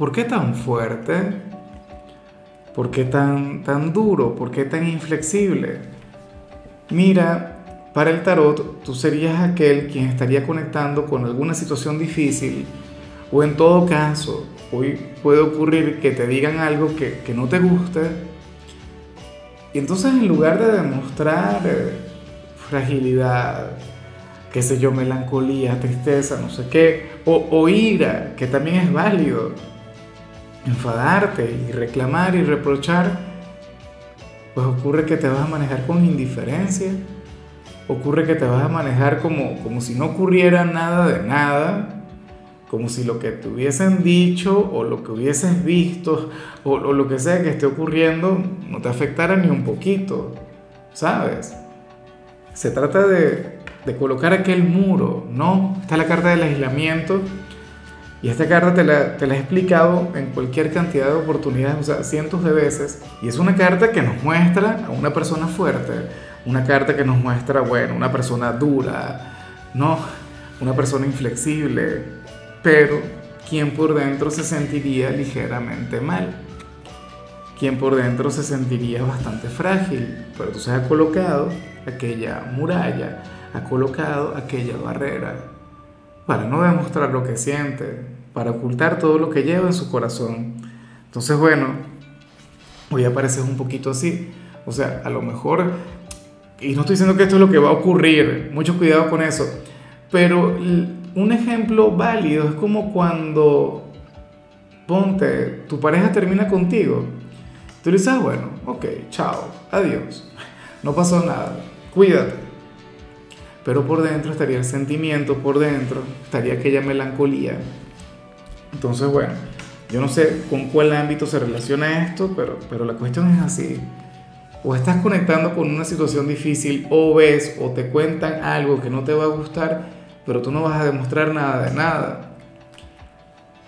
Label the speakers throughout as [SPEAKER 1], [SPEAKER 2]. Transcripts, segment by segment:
[SPEAKER 1] ¿Por qué tan fuerte? ¿Por qué tan, tan duro? ¿Por qué tan inflexible? Mira, para el tarot tú serías aquel quien estaría conectando con alguna situación difícil o en todo caso, hoy puede ocurrir que te digan algo que, que no te guste y entonces en lugar de demostrar eh, fragilidad, qué sé yo, melancolía, tristeza, no sé qué, o, o ira, que también es válido, enfadarte y reclamar y reprochar, pues ocurre que te vas a manejar con indiferencia, ocurre que te vas a manejar como, como si no ocurriera nada de nada, como si lo que te hubiesen dicho o lo que hubieses visto o, o lo que sea que esté ocurriendo no te afectara ni un poquito, ¿sabes? Se trata de, de colocar aquel muro, ¿no? Está la carta del aislamiento y esta carta te la, te la, he explicado en cualquier cantidad de oportunidades, o sea, cientos de veces. Y es una carta que nos muestra a una persona fuerte, una carta que nos muestra, bueno, una persona dura, no, una persona inflexible, pero quien por dentro se sentiría ligeramente mal, quien por dentro se sentiría bastante frágil, pero entonces ha colocado aquella muralla, ha colocado aquella barrera para no demostrar lo que siente, para ocultar todo lo que lleva en su corazón. Entonces, bueno, hoy apareces un poquito así. O sea, a lo mejor, y no estoy diciendo que esto es lo que va a ocurrir, mucho cuidado con eso, pero un ejemplo válido es como cuando, ponte, tu pareja termina contigo. Tú le dices, ah, bueno, ok, chao, adiós, no pasó nada, cuídate pero por dentro estaría el sentimiento, por dentro estaría aquella melancolía. Entonces, bueno, yo no sé con cuál ámbito se relaciona esto, pero, pero la cuestión es así. O estás conectando con una situación difícil, o ves, o te cuentan algo que no te va a gustar, pero tú no vas a demostrar nada de nada.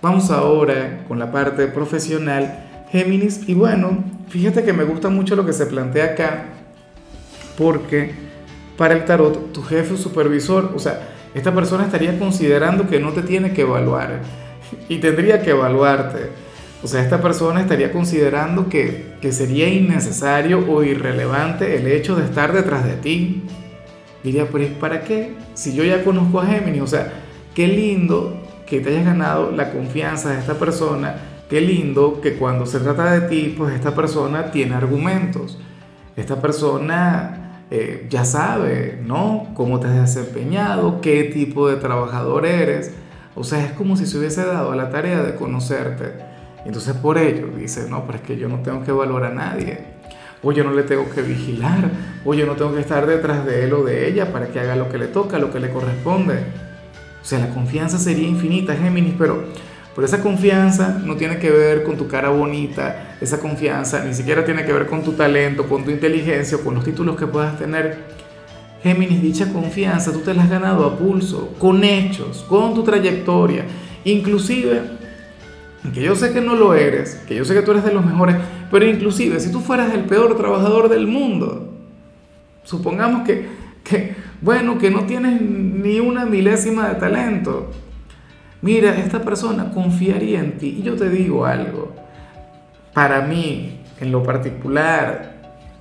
[SPEAKER 1] Vamos ahora con la parte profesional, Géminis, y bueno, fíjate que me gusta mucho lo que se plantea acá, porque para el tarot tu jefe supervisor. O sea, esta persona estaría considerando que no te tiene que evaluar y tendría que evaluarte. O sea, esta persona estaría considerando que, que sería innecesario o irrelevante el hecho de estar detrás de ti. Diría, pero ¿para qué? Si yo ya conozco a Géminis, o sea, qué lindo que te hayas ganado la confianza de esta persona, qué lindo que cuando se trata de ti, pues esta persona tiene argumentos. Esta persona eh, ya sabe, ¿no? Cómo te has desempeñado, qué tipo de trabajador eres. O sea, es como si se hubiese dado la tarea de conocerte. Entonces por ello dice, no, pero es que yo no tengo que evaluar a nadie. O yo no le tengo que vigilar. O yo no tengo que estar detrás de él o de ella para que haga lo que le toca, lo que le corresponde. O sea, la confianza sería infinita, Géminis, pero pero esa confianza no tiene que ver con tu cara bonita, esa confianza ni siquiera tiene que ver con tu talento, con tu inteligencia con los títulos que puedas tener. Géminis, dicha confianza tú te la has ganado a pulso, con hechos, con tu trayectoria, inclusive, que yo sé que no lo eres, que yo sé que tú eres de los mejores, pero inclusive si tú fueras el peor trabajador del mundo, supongamos que, que bueno, que no tienes ni una milésima de talento, mira, esta persona confiaría en ti. Y yo te digo algo, para mí, en lo particular,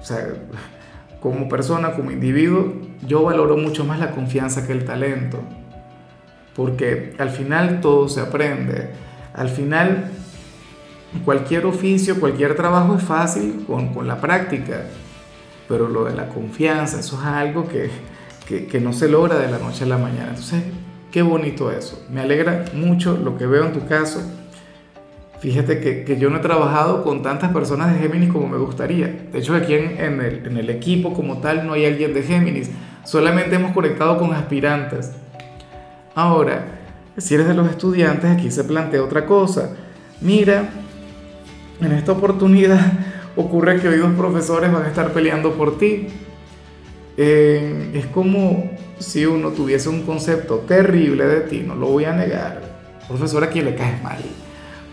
[SPEAKER 1] o sea, como persona, como individuo, yo valoro mucho más la confianza que el talento. Porque al final todo se aprende. Al final, cualquier oficio, cualquier trabajo es fácil con, con la práctica. Pero lo de la confianza, eso es algo que, que, que no se logra de la noche a la mañana. Entonces, Qué bonito eso. Me alegra mucho lo que veo en tu caso. Fíjate que, que yo no he trabajado con tantas personas de Géminis como me gustaría. De hecho, aquí en, en, el, en el equipo como tal no hay alguien de Géminis. Solamente hemos conectado con aspirantes. Ahora, si eres de los estudiantes, aquí se plantea otra cosa. Mira, en esta oportunidad ocurre que hoy dos profesores van a estar peleando por ti. Eh, es como si uno tuviese un concepto terrible de ti, no lo voy a negar. Profesor a quien le caes mal.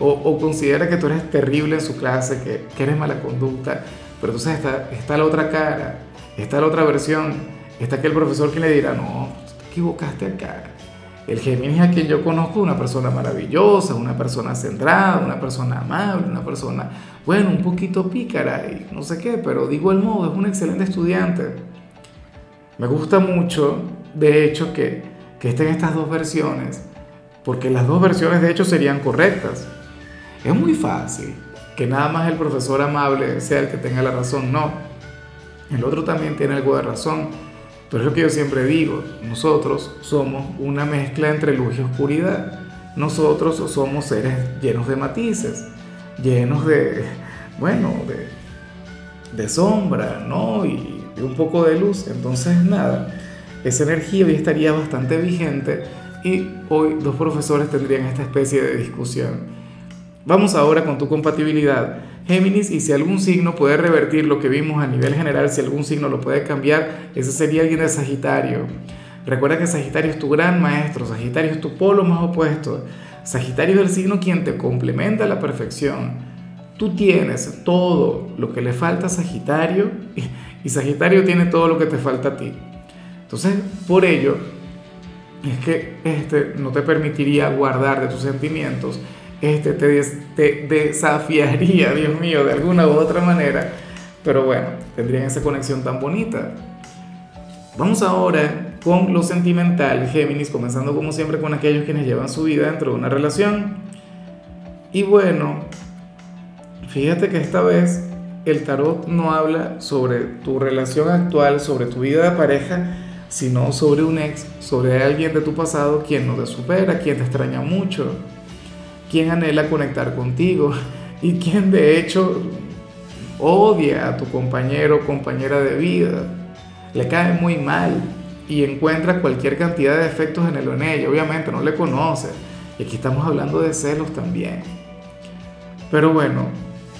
[SPEAKER 1] O, considera que tú eres terrible en su clase, que, que eres mala conducta. Pero entonces está, está la otra cara, está la otra versión. Está aquel profesor que le dirá, no, te equivocaste acá. El Géminis a quien yo conozco una persona maravillosa, una persona centrada, una persona amable, una persona, bueno, un poquito pícara y no sé qué, pero digo el modo, es un excelente estudiante. Me gusta mucho, de hecho, que, que estén estas dos versiones, porque las dos versiones de hecho serían correctas. Es muy fácil que nada más el profesor amable sea el que tenga la razón, no. El otro también tiene algo de razón, pero es lo que yo siempre digo, nosotros somos una mezcla entre luz y oscuridad. Nosotros somos seres llenos de matices, llenos de, bueno, de, sombra, ¿no? Y, un poco de luz. Entonces, nada, esa energía hoy estaría bastante vigente y hoy dos profesores tendrían esta especie de discusión. Vamos ahora con tu compatibilidad, Géminis, y si algún signo puede revertir lo que vimos a nivel general, si algún signo lo puede cambiar, ese sería alguien de Sagitario. Recuerda que Sagitario es tu gran maestro, Sagitario es tu polo más opuesto. Sagitario es el signo quien te complementa a la perfección. Tú tienes todo lo que le falta a Sagitario y Sagitario tiene todo lo que te falta a ti. Entonces, por ello, es que este no te permitiría guardar de tus sentimientos este, te, desafiaría, Dios mío, de alguna u otra manera. Pero bueno, tendrían esa conexión tan bonita. Vamos ahora con lo sentimental, Géminis, comenzando como siempre con aquellos quienes llevan su vida dentro de una relación. Y bueno, fíjate que esta vez el tarot no habla sobre tu relación actual, sobre tu vida de pareja, sino sobre un ex, sobre alguien de tu pasado quien no te supera, quien te extraña mucho quien anhela conectar contigo y quien de hecho odia a tu compañero o compañera de vida, le cae muy mal y encuentra cualquier cantidad de defectos en él o en ella, obviamente no le conoce, y aquí estamos hablando de celos también. Pero bueno,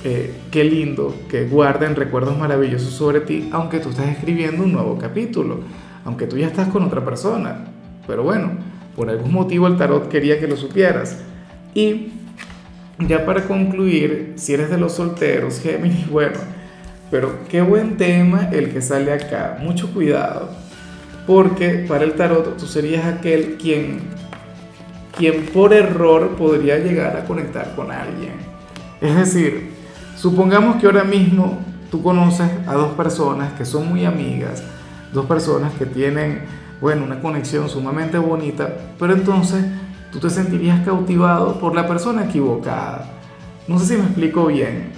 [SPEAKER 1] eh, qué lindo que guarden recuerdos maravillosos sobre ti, aunque tú estás escribiendo un nuevo capítulo, aunque tú ya estás con otra persona. Pero bueno, por algún motivo el tarot quería que lo supieras. Y ya para concluir, si eres de los solteros, Géminis, bueno, pero qué buen tema el que sale acá. Mucho cuidado, porque para el tarot tú serías aquel quien, quien por error podría llegar a conectar con alguien. Es decir, supongamos que ahora mismo tú conoces a dos personas que son muy amigas, dos personas que tienen, bueno, una conexión sumamente bonita, pero entonces tú te sentirías cautivado por la persona equivocada. No sé si me explico bien.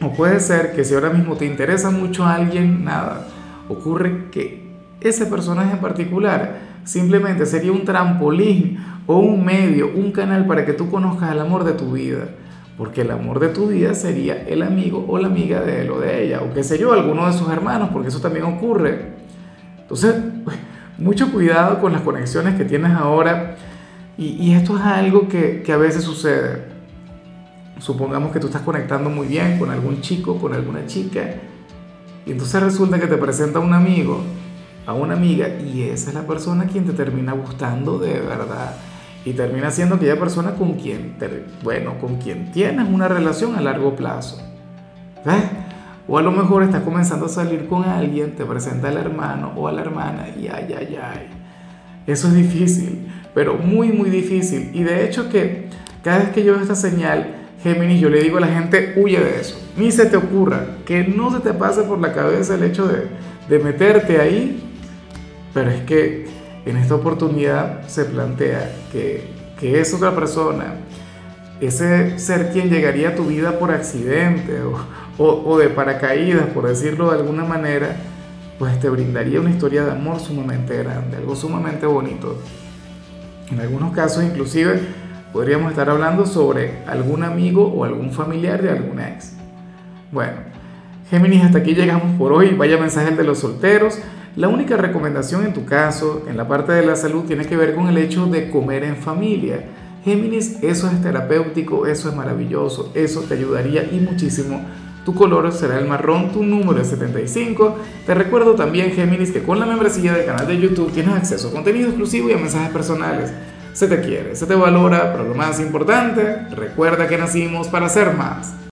[SPEAKER 1] O puede ser que si ahora mismo te interesa mucho a alguien, nada, ocurre que ese personaje en particular simplemente sería un trampolín o un medio, un canal para que tú conozcas el amor de tu vida. Porque el amor de tu vida sería el amigo o la amiga de él o de ella, o qué sé yo, alguno de sus hermanos, porque eso también ocurre. Entonces, mucho cuidado con las conexiones que tienes ahora y, esto es algo que, que, a veces sucede. Supongamos que tú estás conectando muy bien con algún chico, con alguna chica, y entonces resulta que te presenta un amigo, a una amiga, y esa es la persona quien te termina gustando de verdad. Y termina siendo aquella persona con quien, bueno, con quien tienes una relación a largo plazo. ¿Ves? O a lo mejor estás comenzando a salir con alguien, te presenta al hermano o a la hermana, y ay, ay, ay. Eso es difícil pero muy, muy difícil. Y de hecho que cada vez que yo veo esta señal, Géminis, yo le digo a la gente, huye de eso. Ni se te ocurra, que no se te pase por la cabeza el hecho de, de meterte ahí. Pero es que en esta oportunidad se plantea que, que es otra persona, ese ser quien llegaría a tu vida por accidente o, o, o de paracaídas, por decirlo de alguna manera, pues te brindaría una historia de amor sumamente grande, algo sumamente bonito. En algunos casos inclusive podríamos estar hablando sobre algún amigo o algún familiar de alguna ex. Bueno, Géminis, hasta aquí llegamos por hoy. Vaya mensaje de los solteros. La única recomendación en tu caso, en la parte de la salud, tiene que ver con el hecho de comer en familia. Géminis, eso es terapéutico, eso es maravilloso, eso te ayudaría y muchísimo. Tu color será el marrón, tu número es 75. Te recuerdo también, Géminis, que con la membresía del canal de YouTube tienes acceso a contenido exclusivo y a mensajes personales. Se te quiere, se te valora, pero lo más importante, recuerda que nacimos para ser más.